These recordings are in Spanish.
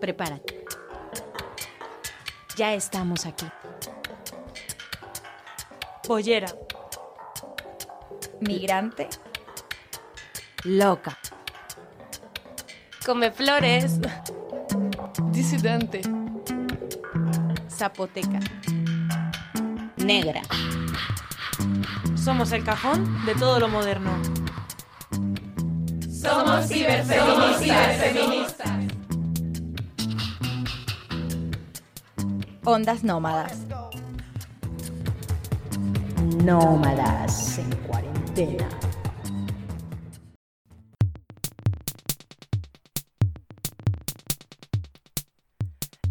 Prepárate. Ya estamos aquí. Pollera. Migrante. Loca. Come flores. Disidente. Zapoteca. Negra. Somos el cajón de todo lo moderno. Somos ciberfeministas. Ondas nómadas. Nómadas en cuarentena.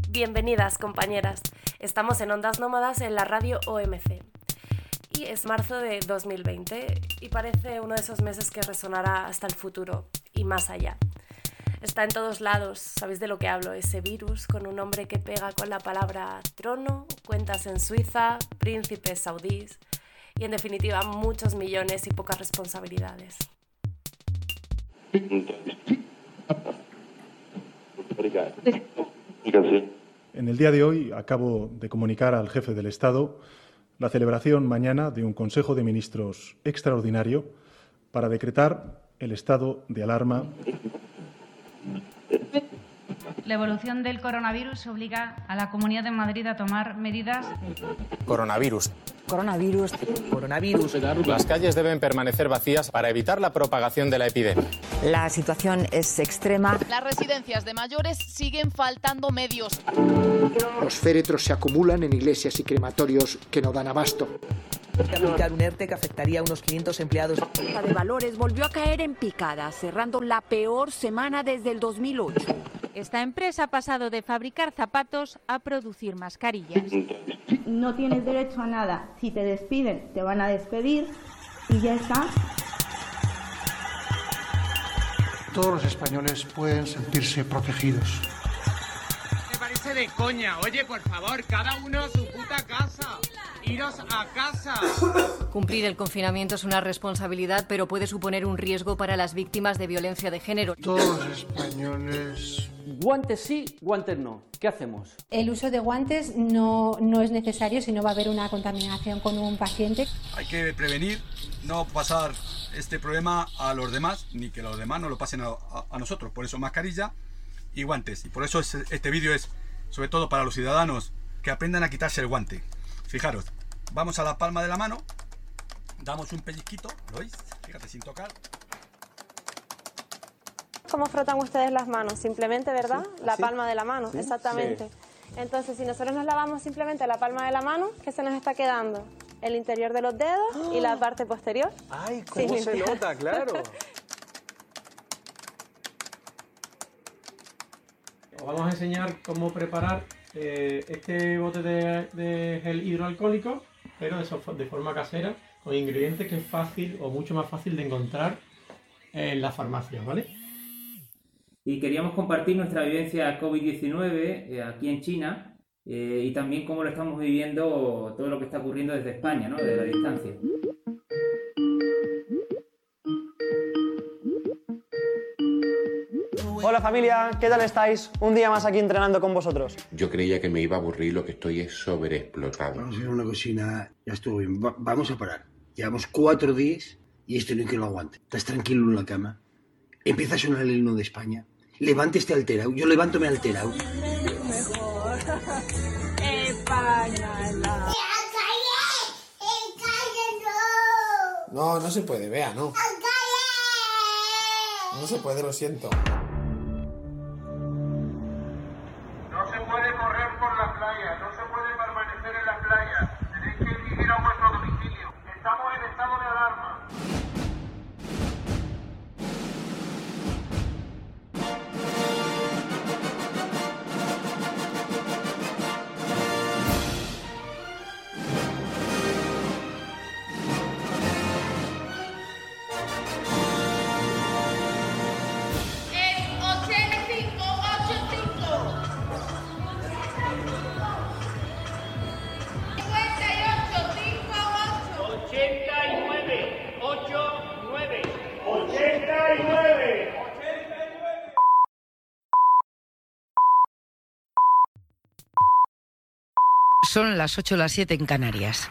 Bienvenidas, compañeras. Estamos en Ondas Nómadas en la radio OMC. Es marzo de 2020 y parece uno de esos meses que resonará hasta el futuro y más allá. Está en todos lados, sabéis de lo que hablo, ese virus con un nombre que pega con la palabra trono, cuentas en Suiza, príncipes saudíes y en definitiva muchos millones y pocas responsabilidades. En el día de hoy acabo de comunicar al jefe del Estado la celebración mañana de un Consejo de Ministros extraordinario para decretar el estado de alarma. La evolución del coronavirus obliga a la Comunidad de Madrid a tomar medidas. Coronavirus. Coronavirus. Coronavirus. Las calles deben permanecer vacías para evitar la propagación de la epidemia. La situación es extrema. Las residencias de mayores siguen faltando medios. Los féretros se acumulan en iglesias y crematorios que no dan abasto. aplicar un ERTE que afectaría a unos 500 empleados. La de valores volvió a caer en picada, cerrando la peor semana desde el 2008. Esta empresa ha pasado de fabricar zapatos a producir mascarillas. No tienes derecho a nada. Si te despiden, te van a despedir y ya está. Todos los españoles pueden sentirse protegidos. Me parece de coña. Oye, por favor, cada uno a su puta casa. Iros a casa. Cumplir el confinamiento es una responsabilidad, pero puede suponer un riesgo para las víctimas de violencia de género. Todos españoles. Guantes sí, guantes no. ¿Qué hacemos? El uso de guantes no, no es necesario si no va a haber una contaminación con un paciente. Hay que prevenir, no pasar este problema a los demás, ni que los demás no lo pasen a, a, a nosotros. Por eso mascarilla y guantes. Y por eso es, este vídeo es sobre todo para los ciudadanos que aprendan a quitarse el guante. Fijaros, vamos a la palma de la mano, damos un pellizquito, ¿lo veis? Fíjate, sin tocar. ¿Cómo frotan ustedes las manos? Simplemente, ¿verdad? Sí, la así. palma de la mano, Sí. exactamente. Entonces, si nosotros nos lavamos simplemente la palma de la mano, ¿qué se nos está quedando? El interior de los dedos y la parte posterior. Ay, Sin cómo se limpiar. nota, claro. Os vamos a enseñar cómo preparar eh, este bote de, de gel hidroalcohólico, pero de, so- de forma casera, con ingredientes que es fácil o mucho más fácil de encontrar en las farmacias, ¿vale? Y queríamos compartir nuestra vivencia COVID-19 eh, aquí en China eh, y también cómo lo estamos viviendo todo lo que está ocurriendo desde España, ¿no? Desde la distancia. Hola familia, ¿qué tal estáis? Un día más aquí entrenando con vosotros. Yo creía que me iba a aburrir, lo que estoy es sobreexplotado. Vamos a hacer una cocina, ya estuvo bien, Va- vamos a parar. Llevamos cuatro días y esto no hay que lo aguante. Estás tranquilo en la cama, empieza a sonar el himno de España, levántese alterado, yo levanto me alterado. No, no se puede, vea, no. No se puede, lo siento. Son las 8 o las 7 en Canarias.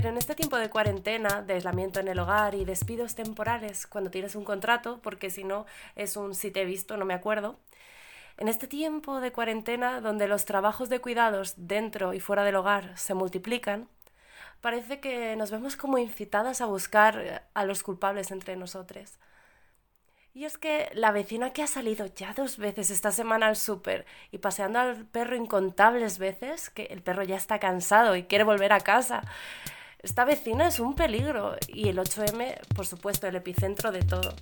Pero en este tiempo de cuarentena, de aislamiento en el hogar y despidos temporales cuando tienes un contrato, porque si no es un si te he visto, no me acuerdo, en este tiempo de cuarentena donde los trabajos de cuidados dentro y fuera del hogar se multiplican, parece que nos vemos como incitadas a buscar a los culpables entre nosotros. Y es que la vecina que ha salido ya dos veces esta semana al súper y paseando al perro incontables veces, que el perro ya está cansado y quiere volver a casa, esta vecina es un peligro y el 8M, por supuesto, el epicentro de todo.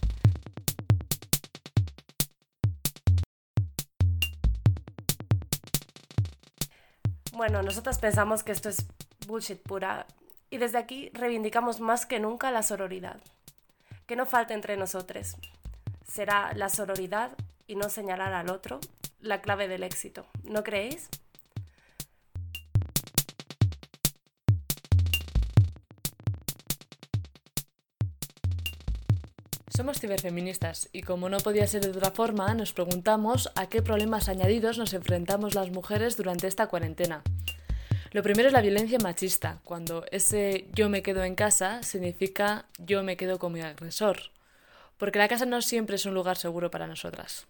Bueno, nosotras pensamos que esto es bullshit pura y desde aquí reivindicamos más que nunca la sororidad. Que no falte entre nosotros. Será la sororidad y no señalar al otro la clave del éxito. ¿No creéis? Somos ciberfeministas y como no podía ser de otra forma, nos preguntamos a qué problemas añadidos nos enfrentamos las mujeres durante esta cuarentena. Lo primero es la violencia machista, cuando ese yo me quedo en casa significa yo me quedo con mi agresor, porque la casa no siempre es un lugar seguro para nosotras.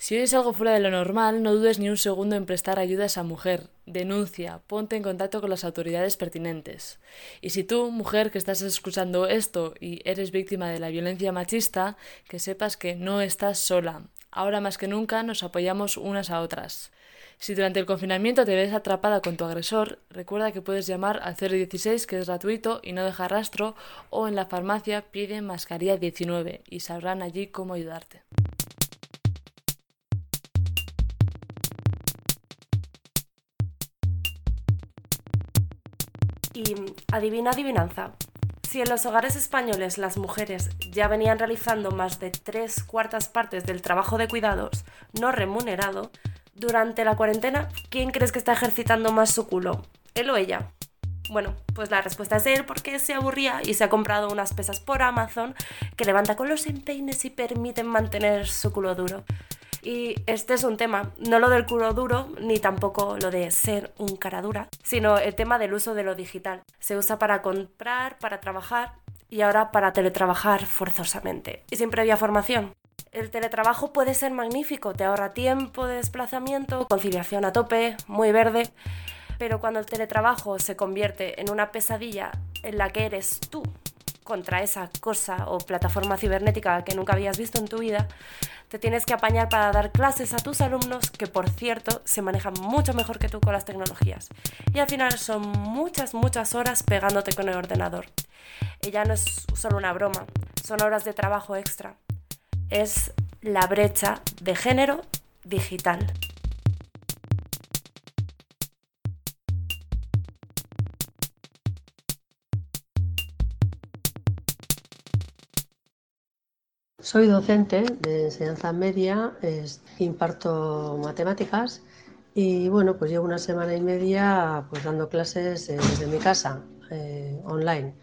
Si oyes algo fuera de lo normal, no dudes ni un segundo en prestar ayuda a esa mujer. Denuncia, ponte en contacto con las autoridades pertinentes. Y si tú, mujer que estás escuchando esto y eres víctima de la violencia machista, que sepas que no estás sola. Ahora más que nunca nos apoyamos unas a otras. Si durante el confinamiento te ves atrapada con tu agresor, recuerda que puedes llamar al 016 que es gratuito y no deja rastro o en la farmacia pide mascarilla 19 y sabrán allí cómo ayudarte. Y adivina adivinanza. Si en los hogares españoles las mujeres ya venían realizando más de tres cuartas partes del trabajo de cuidados no remunerado, durante la cuarentena, ¿quién crees que está ejercitando más su culo? ¿Él o ella? Bueno, pues la respuesta es él porque se aburría y se ha comprado unas pesas por Amazon que levanta con los empeines y permiten mantener su culo duro. Y este es un tema, no lo del culo duro, ni tampoco lo de ser un cara dura, sino el tema del uso de lo digital. Se usa para comprar, para trabajar y ahora para teletrabajar forzosamente. Y sin previa formación. El teletrabajo puede ser magnífico, te ahorra tiempo de desplazamiento, conciliación a tope, muy verde, pero cuando el teletrabajo se convierte en una pesadilla en la que eres tú contra esa cosa o plataforma cibernética que nunca habías visto en tu vida, te tienes que apañar para dar clases a tus alumnos que, por cierto, se manejan mucho mejor que tú con las tecnologías. Y al final son muchas, muchas horas pegándote con el ordenador. Y ya no es solo una broma, son horas de trabajo extra. Es la brecha de género digital. Soy docente de enseñanza media, imparto matemáticas y bueno, pues llevo una semana y media pues dando clases eh, desde mi casa, eh, online.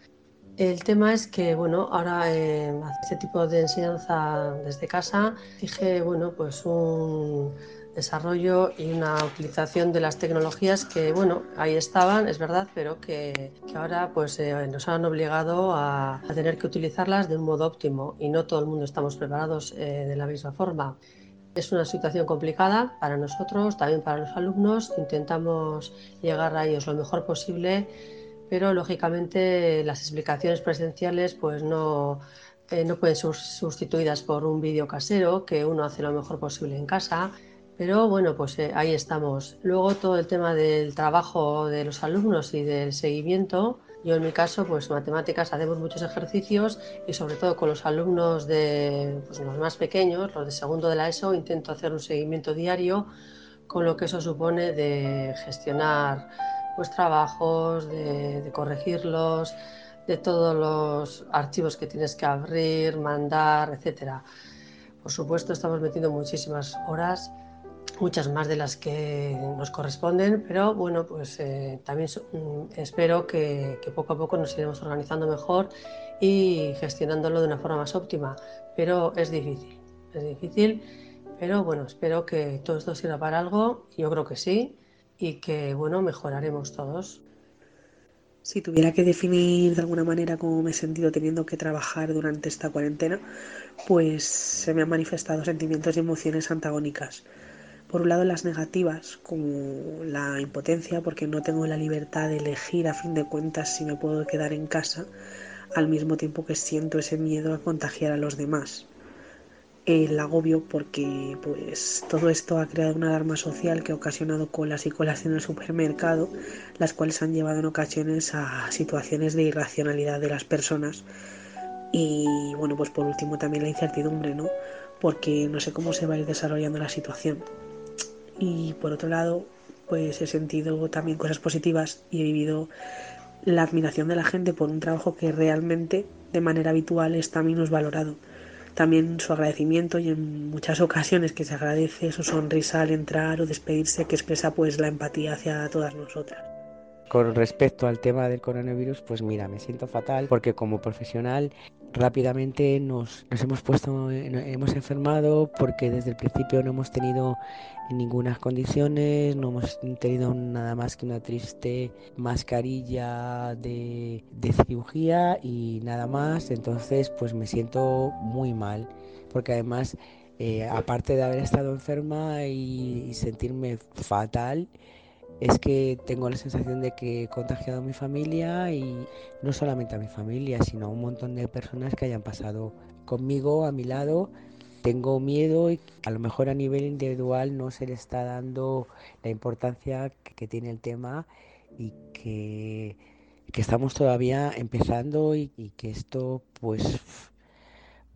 El tema es que bueno, ahora eh, este tipo de enseñanza desde casa exige bueno, pues un desarrollo y una utilización de las tecnologías que bueno, ahí estaban, es verdad, pero que, que ahora pues eh, nos han obligado a, a tener que utilizarlas de un modo óptimo y no todo el mundo estamos preparados eh, de la misma forma. Es una situación complicada para nosotros, también para los alumnos. Intentamos llegar a ellos lo mejor posible, pero lógicamente las explicaciones presenciales pues no, eh, no pueden ser sustituidas por un vídeo casero que uno hace lo mejor posible en casa. Pero bueno, pues eh, ahí estamos. Luego todo el tema del trabajo de los alumnos y del seguimiento. Yo en mi caso, pues matemáticas, hacemos muchos ejercicios y sobre todo con los alumnos de pues, los más pequeños, los de segundo de la ESO, intento hacer un seguimiento diario con lo que eso supone de gestionar pues trabajos, de, de corregirlos, de todos los archivos que tienes que abrir, mandar, etcétera. Por supuesto, estamos metiendo muchísimas horas, muchas más de las que nos corresponden, pero bueno, pues eh, también mm, espero que, que poco a poco nos iremos organizando mejor y gestionándolo de una forma más óptima. Pero es difícil, es difícil, pero bueno, espero que todo esto sirva para algo, yo creo que sí, y que bueno, mejoraremos todos. Si tuviera que definir de alguna manera cómo me he sentido teniendo que trabajar durante esta cuarentena, pues se me han manifestado sentimientos y emociones antagónicas. Por un lado las negativas, como la impotencia, porque no tengo la libertad de elegir a fin de cuentas si me puedo quedar en casa, al mismo tiempo que siento ese miedo a contagiar a los demás el agobio porque pues todo esto ha creado una alarma social que ha ocasionado colas y colas en el supermercado, las cuales han llevado en ocasiones a situaciones de irracionalidad de las personas. Y bueno, pues por último también la incertidumbre, ¿no? Porque no sé cómo se va a ir desarrollando la situación. Y por otro lado, pues he sentido también cosas positivas y he vivido la admiración de la gente por un trabajo que realmente de manera habitual está menos valorado también su agradecimiento y en muchas ocasiones que se agradece su sonrisa al entrar o despedirse que expresa pues la empatía hacia todas nosotras. Con respecto al tema del coronavirus, pues mira, me siento fatal porque como profesional rápidamente nos, nos hemos puesto, hemos enfermado porque desde el principio no hemos tenido ninguna condiciones, no hemos tenido nada más que una triste mascarilla de, de cirugía y nada más, entonces pues me siento muy mal porque además eh, aparte de haber estado enferma y sentirme fatal, es que tengo la sensación de que he contagiado a mi familia y no solamente a mi familia, sino a un montón de personas que hayan pasado conmigo, a mi lado. Tengo miedo y a lo mejor a nivel individual no se le está dando la importancia que tiene el tema y que, estamos todavía empezando y, y que esto pues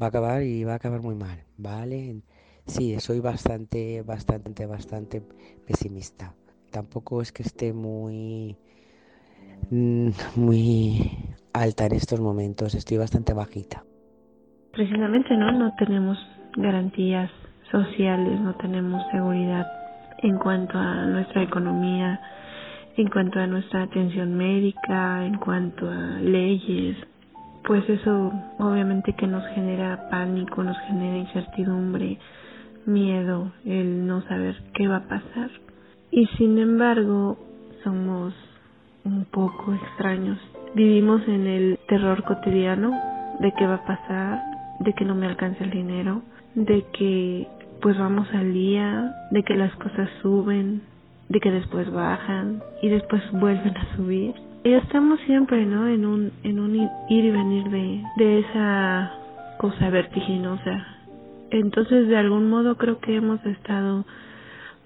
va a acabar y va a acabar muy mal, ¿vale? Sí, soy bastante, bastante, bastante pesimista tampoco es que esté muy mm, muy alta en estos momentos, estoy bastante bajita. Precisamente no, no tenemos garantías sociales, no tenemos seguridad en cuanto a nuestra economía, en cuanto a nuestra atención médica, en cuanto a leyes, pues eso obviamente que nos genera pánico, nos genera incertidumbre, miedo, el no saber qué va a pasar. Y sin embargo, somos un poco extraños. Vivimos en el terror cotidiano de qué va a pasar, de que no me alcance el dinero, de que pues vamos al día, de que las cosas suben, de que después bajan y después vuelven a subir. Y estamos siempre, ¿no? En un, en un ir y venir de, de esa cosa vertiginosa. Entonces, de algún modo creo que hemos estado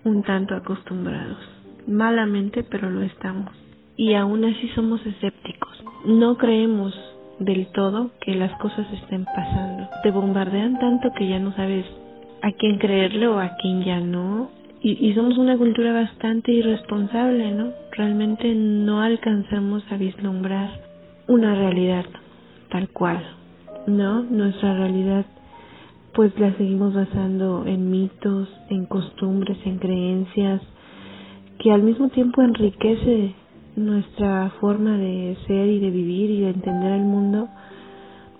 un tanto acostumbrados. Malamente, pero lo estamos. Y aún así somos escépticos. No creemos del todo que las cosas estén pasando. Te bombardean tanto que ya no sabes a quién creerle o a quién ya no. Y, y somos una cultura bastante irresponsable, ¿no? Realmente no alcanzamos a vislumbrar una realidad tal cual, ¿no? Nuestra realidad pues la seguimos basando en mitos, en costumbres, en creencias, que al mismo tiempo enriquece nuestra forma de ser y de vivir y de entender el mundo,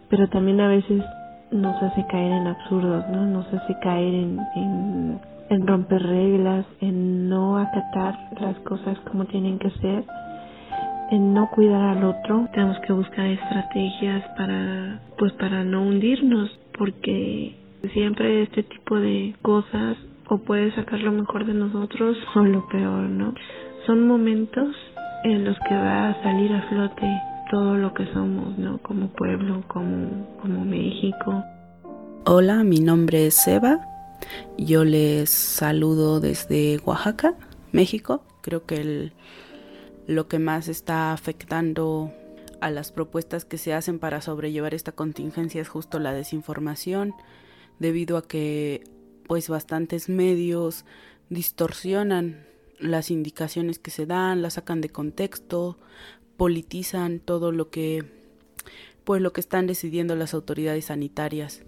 pero también a veces nos hace caer en absurdos, ¿no? Nos hace caer en, en, en romper reglas, en no acatar las cosas como tienen que ser, en no cuidar al otro. Tenemos que buscar estrategias para, pues para no hundirnos, porque Siempre este tipo de cosas o puede sacar lo mejor de nosotros o lo peor, ¿no? Son momentos en los que va a salir a flote todo lo que somos, ¿no? Como pueblo, como, como México. Hola, mi nombre es Eva. Yo les saludo desde Oaxaca, México. Creo que el, lo que más está afectando a las propuestas que se hacen para sobrellevar esta contingencia es justo la desinformación debido a que pues bastantes medios distorsionan las indicaciones que se dan, las sacan de contexto, politizan todo lo que pues lo que están decidiendo las autoridades sanitarias.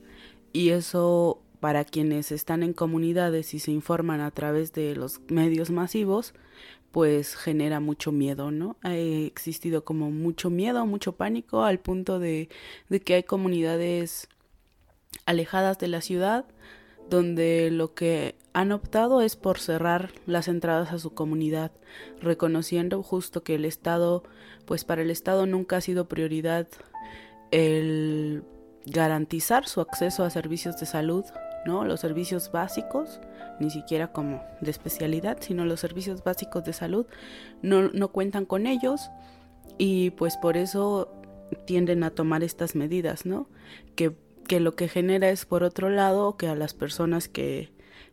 Y eso para quienes están en comunidades y se informan a través de los medios masivos, pues genera mucho miedo, ¿no? Ha existido como mucho miedo, mucho pánico al punto de, de que hay comunidades alejadas de la ciudad donde lo que han optado es por cerrar las entradas a su comunidad, reconociendo justo que el Estado, pues para el Estado nunca ha sido prioridad el garantizar su acceso a servicios de salud, ¿no? Los servicios básicos, ni siquiera como de especialidad, sino los servicios básicos de salud no, no cuentan con ellos y pues por eso tienden a tomar estas medidas, ¿no? Que, que lo que genera es por otro lado que a las personas que,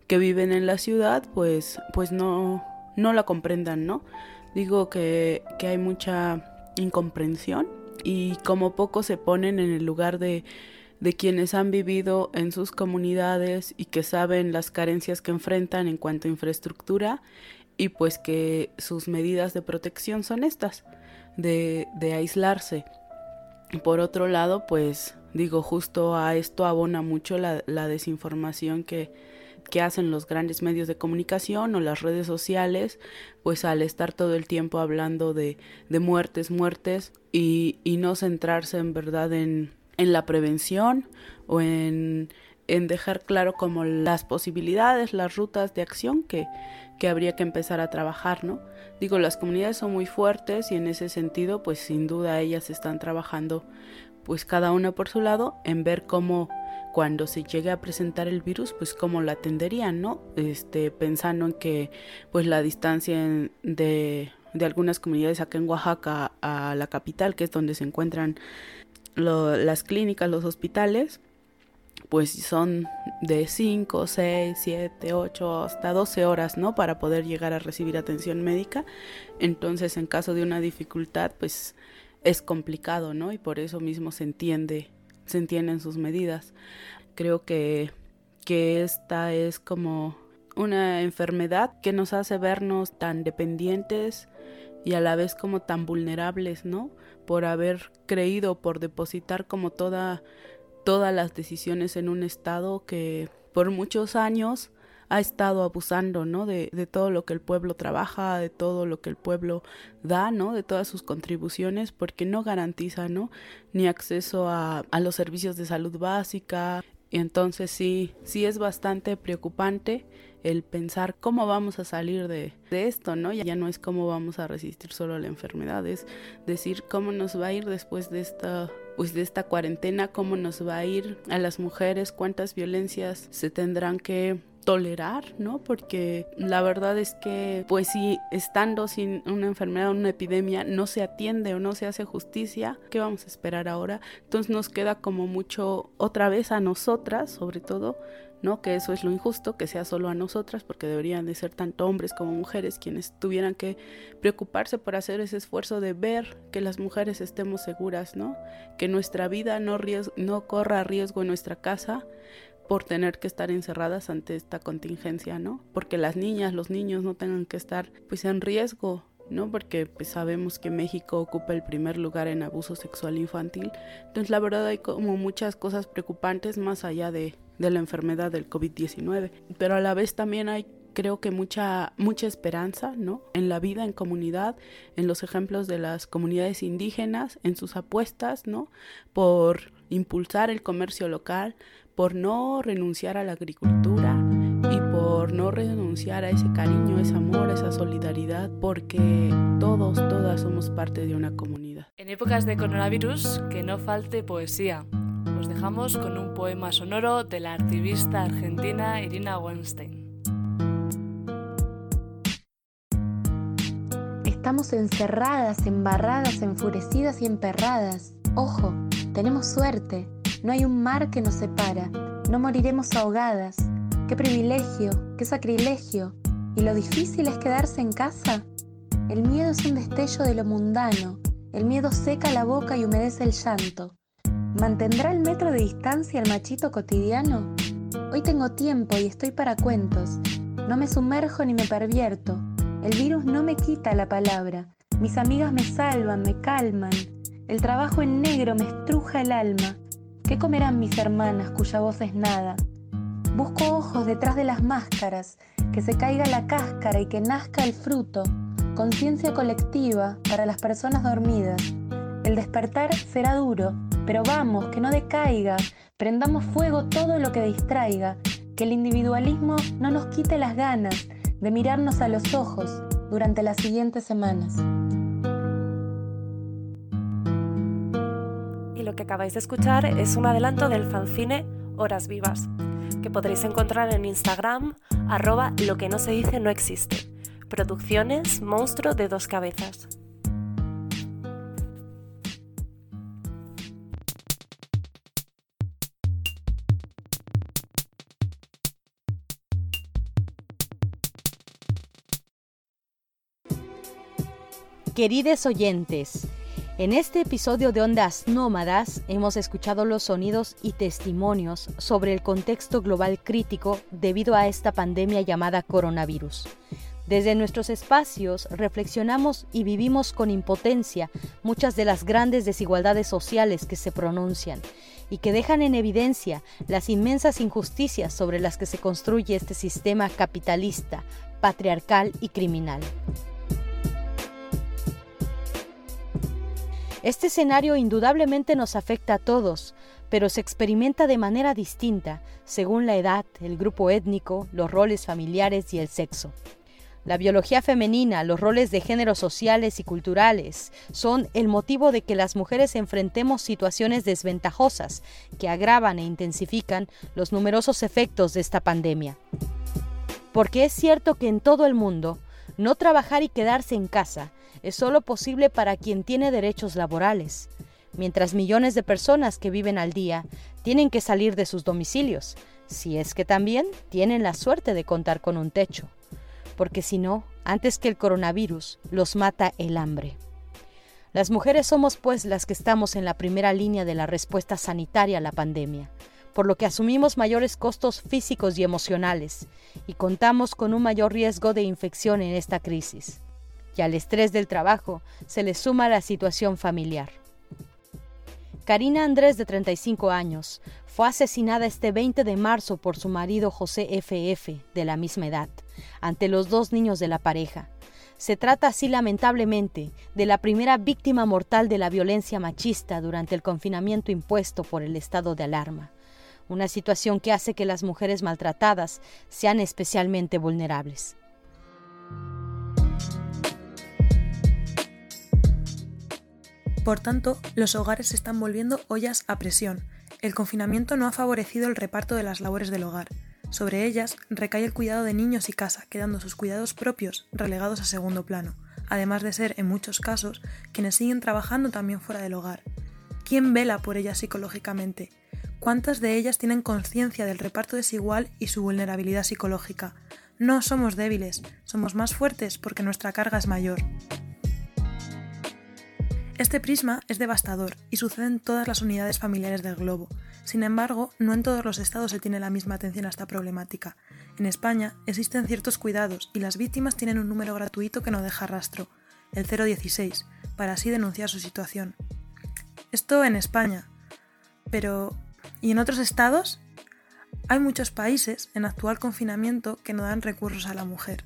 que viven en la ciudad pues, pues no, no la comprendan, ¿no? Digo que, que hay mucha incomprensión y como poco se ponen en el lugar de, de quienes han vivido en sus comunidades y que saben las carencias que enfrentan en cuanto a infraestructura y pues que sus medidas de protección son estas, de, de aislarse. Por otro lado, pues digo, justo a esto abona mucho la, la desinformación que, que hacen los grandes medios de comunicación o las redes sociales, pues al estar todo el tiempo hablando de, de muertes, muertes y, y, no centrarse en verdad en, en la prevención o en, en, dejar claro como las posibilidades, las rutas de acción que, que habría que empezar a trabajar, ¿no? Digo, las comunidades son muy fuertes y en ese sentido, pues sin duda ellas están trabajando pues cada una por su lado en ver cómo cuando se llegue a presentar el virus, pues cómo la atenderían, ¿no? Este, pensando en que pues la distancia de, de algunas comunidades acá en Oaxaca a la capital, que es donde se encuentran las clínicas, los hospitales, pues son de 5, 6, 7, 8, hasta 12 horas, ¿no? Para poder llegar a recibir atención médica. Entonces, en caso de una dificultad, pues es complicado, ¿no? Y por eso mismo se entiende se entienden sus medidas. Creo que, que esta es como una enfermedad que nos hace vernos tan dependientes y a la vez como tan vulnerables, ¿no? Por haber creído, por depositar como toda, todas las decisiones en un Estado que por muchos años ha estado abusando, ¿no? De, de, todo lo que el pueblo trabaja, de todo lo que el pueblo da, ¿no? De todas sus contribuciones, porque no garantiza, ¿no? Ni acceso a, a los servicios de salud básica. Y entonces sí, sí es bastante preocupante el pensar cómo vamos a salir de, de esto, ¿no? Ya no es cómo vamos a resistir solo la enfermedad, es decir cómo nos va a ir después de esta pues de esta cuarentena, cómo nos va a ir a las mujeres, cuántas violencias se tendrán que tolerar, ¿no? Porque la verdad es que, pues si estando sin una enfermedad, una epidemia, no se atiende o no se hace justicia, ¿qué vamos a esperar ahora? Entonces nos queda como mucho otra vez a nosotras, sobre todo, ¿no? Que eso es lo injusto, que sea solo a nosotras, porque deberían de ser tanto hombres como mujeres quienes tuvieran que preocuparse por hacer ese esfuerzo de ver que las mujeres estemos seguras, ¿no? Que nuestra vida no, no corra riesgo en nuestra casa, por tener que estar encerradas ante esta contingencia, ¿no? Porque las niñas, los niños no tengan que estar pues en riesgo, ¿no? Porque pues sabemos que México ocupa el primer lugar en abuso sexual infantil. Entonces la verdad hay como muchas cosas preocupantes más allá de, de la enfermedad del COVID-19. Pero a la vez también hay creo que mucha mucha esperanza, ¿no? En la vida en comunidad, en los ejemplos de las comunidades indígenas, en sus apuestas, ¿no? Por impulsar el comercio local, por no renunciar a la agricultura y por no renunciar a ese cariño, ese amor, esa solidaridad, porque todos, todas somos parte de una comunidad. En épocas de coronavirus, que no falte poesía. Os dejamos con un poema sonoro de la activista argentina Irina Weinstein. Estamos encerradas, embarradas, enfurecidas y emperradas. Ojo, tenemos suerte. No hay un mar que nos separa. No moriremos ahogadas. Qué privilegio, qué sacrilegio. ¿Y lo difícil es quedarse en casa? El miedo es un destello de lo mundano. El miedo seca la boca y humedece el llanto. ¿Mantendrá el metro de distancia el machito cotidiano? Hoy tengo tiempo y estoy para cuentos. No me sumerjo ni me pervierto. El virus no me quita la palabra. Mis amigas me salvan, me calman. El trabajo en negro me estruja el alma. ¿Qué comerán mis hermanas cuya voz es nada? Busco ojos detrás de las máscaras, que se caiga la cáscara y que nazca el fruto. Conciencia colectiva para las personas dormidas. El despertar será duro, pero vamos, que no decaiga. Prendamos fuego todo lo que distraiga. Que el individualismo no nos quite las ganas de mirarnos a los ojos durante las siguientes semanas. Que acabáis de escuchar es un adelanto del fanzine Horas Vivas, que podréis encontrar en Instagram, arroba lo que no se dice no existe. Producciones Monstruo de dos cabezas. Queridos oyentes, en este episodio de Ondas Nómadas hemos escuchado los sonidos y testimonios sobre el contexto global crítico debido a esta pandemia llamada coronavirus. Desde nuestros espacios reflexionamos y vivimos con impotencia muchas de las grandes desigualdades sociales que se pronuncian y que dejan en evidencia las inmensas injusticias sobre las que se construye este sistema capitalista, patriarcal y criminal. Este escenario indudablemente nos afecta a todos, pero se experimenta de manera distinta según la edad, el grupo étnico, los roles familiares y el sexo. La biología femenina, los roles de género sociales y culturales son el motivo de que las mujeres enfrentemos situaciones desventajosas que agravan e intensifican los numerosos efectos de esta pandemia. Porque es cierto que en todo el mundo, no trabajar y quedarse en casa es solo posible para quien tiene derechos laborales, mientras millones de personas que viven al día tienen que salir de sus domicilios, si es que también tienen la suerte de contar con un techo, porque si no, antes que el coronavirus, los mata el hambre. Las mujeres somos pues las que estamos en la primera línea de la respuesta sanitaria a la pandemia, por lo que asumimos mayores costos físicos y emocionales y contamos con un mayor riesgo de infección en esta crisis y al estrés del trabajo se le suma la situación familiar. Karina Andrés, de 35 años, fue asesinada este 20 de marzo por su marido José FF, de la misma edad, ante los dos niños de la pareja. Se trata así lamentablemente de la primera víctima mortal de la violencia machista durante el confinamiento impuesto por el estado de alarma, una situación que hace que las mujeres maltratadas sean especialmente vulnerables. Por tanto, los hogares se están volviendo ollas a presión. El confinamiento no ha favorecido el reparto de las labores del hogar. Sobre ellas recae el cuidado de niños y casa, quedando sus cuidados propios relegados a segundo plano, además de ser, en muchos casos, quienes siguen trabajando también fuera del hogar. ¿Quién vela por ellas psicológicamente? ¿Cuántas de ellas tienen conciencia del reparto desigual y su vulnerabilidad psicológica? No somos débiles, somos más fuertes porque nuestra carga es mayor. Este prisma es devastador y sucede en todas las unidades familiares del globo. Sin embargo, no en todos los estados se tiene la misma atención a esta problemática. En España existen ciertos cuidados y las víctimas tienen un número gratuito que no deja rastro, el 016, para así denunciar su situación. Esto en España. Pero, ¿y en otros estados? Hay muchos países en actual confinamiento que no dan recursos a la mujer.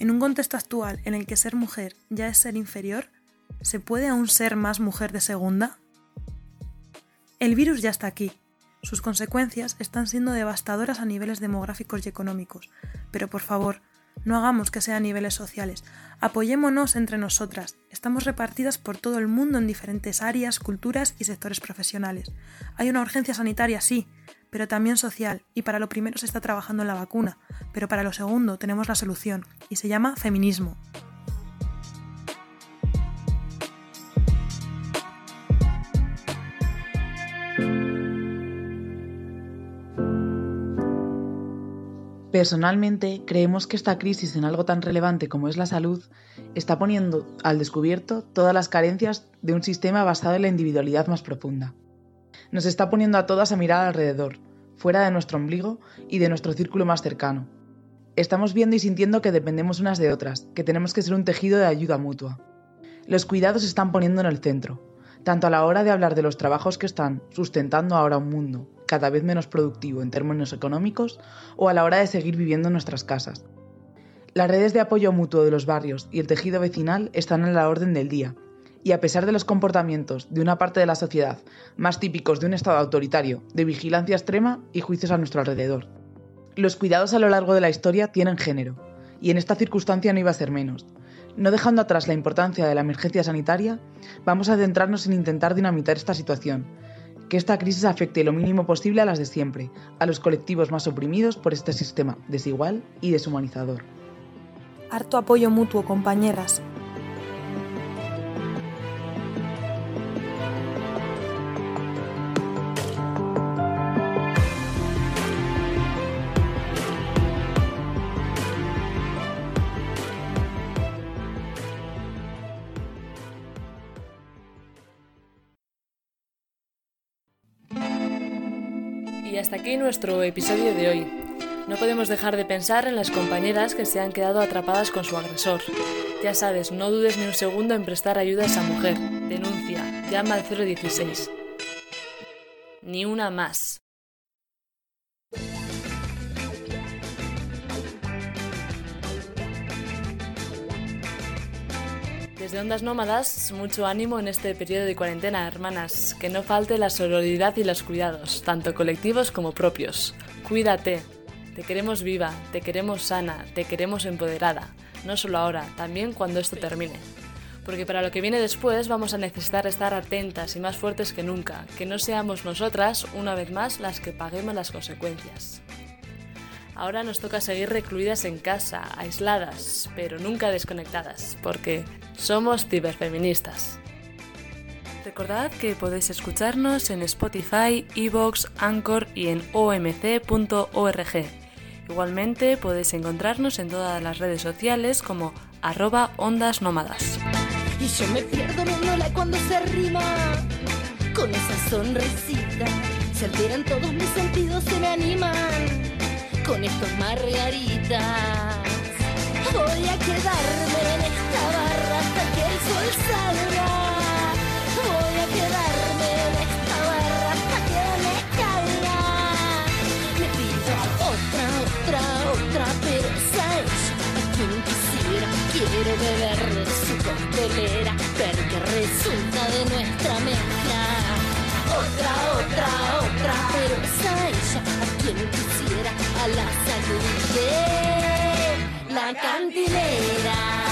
En un contexto actual en el que ser mujer ya es ser inferior, ¿Se puede aún ser más mujer de segunda? El virus ya está aquí. Sus consecuencias están siendo devastadoras a niveles demográficos y económicos. Pero por favor, no hagamos que sea a niveles sociales. Apoyémonos entre nosotras. Estamos repartidas por todo el mundo en diferentes áreas, culturas y sectores profesionales. Hay una urgencia sanitaria, sí, pero también social, y para lo primero se está trabajando en la vacuna, pero para lo segundo tenemos la solución, y se llama feminismo. Personalmente, creemos que esta crisis en algo tan relevante como es la salud está poniendo al descubierto todas las carencias de un sistema basado en la individualidad más profunda. Nos está poniendo a todas a mirar alrededor, fuera de nuestro ombligo y de nuestro círculo más cercano. Estamos viendo y sintiendo que dependemos unas de otras, que tenemos que ser un tejido de ayuda mutua. Los cuidados se están poniendo en el centro. Tanto a la hora de hablar de los trabajos que están sustentando ahora un mundo cada vez menos productivo en términos económicos, o a la hora de seguir viviendo en nuestras casas. Las redes de apoyo mutuo de los barrios y el tejido vecinal están en la orden del día, y a pesar de los comportamientos de una parte de la sociedad más típicos de un Estado autoritario, de vigilancia extrema y juicios a nuestro alrededor. Los cuidados a lo largo de la historia tienen género, y en esta circunstancia no iba a ser menos. No dejando atrás la importancia de la emergencia sanitaria, vamos a centrarnos en intentar dinamitar esta situación, que esta crisis afecte lo mínimo posible a las de siempre, a los colectivos más oprimidos por este sistema desigual y deshumanizador. Harto apoyo mutuo, compañeras. Nuestro episodio de hoy. No podemos dejar de pensar en las compañeras que se han quedado atrapadas con su agresor. Ya sabes, no dudes ni un segundo en prestar ayuda a esa mujer. Denuncia, llama al 016. Ni una más. Desde Ondas Nómadas, mucho ánimo en este periodo de cuarentena, hermanas. Que no falte la sororidad y los cuidados, tanto colectivos como propios. Cuídate. Te queremos viva, te queremos sana, te queremos empoderada. No solo ahora, también cuando esto termine. Porque para lo que viene después vamos a necesitar estar atentas y más fuertes que nunca. Que no seamos nosotras, una vez más, las que paguemos las consecuencias. Ahora nos toca seguir recluidas en casa, aisladas, pero nunca desconectadas, porque somos ciberfeministas. Recordad que podéis escucharnos en Spotify, Evox, Anchor y en omc.org. Igualmente podéis encontrarnos en todas las redes sociales como arroba ondas nómadas. Y yo me pierdo viéndola cuando se rima con esa sonrisita. Se alteran todos mis sentidos, se me animan con estos margaritas. Voy a quedarme en esta barra hasta que el sol salga. Voy a quedarme en esta barra hasta que me caiga. Me pido otra, otra, otra, pero esa es a quien quisiera. Quiero beber de su costelera, ver qué resulta de nuestra mezcla. Otra, otra, otra, pero esa ella a quien quisiera a la salud de la cantinera.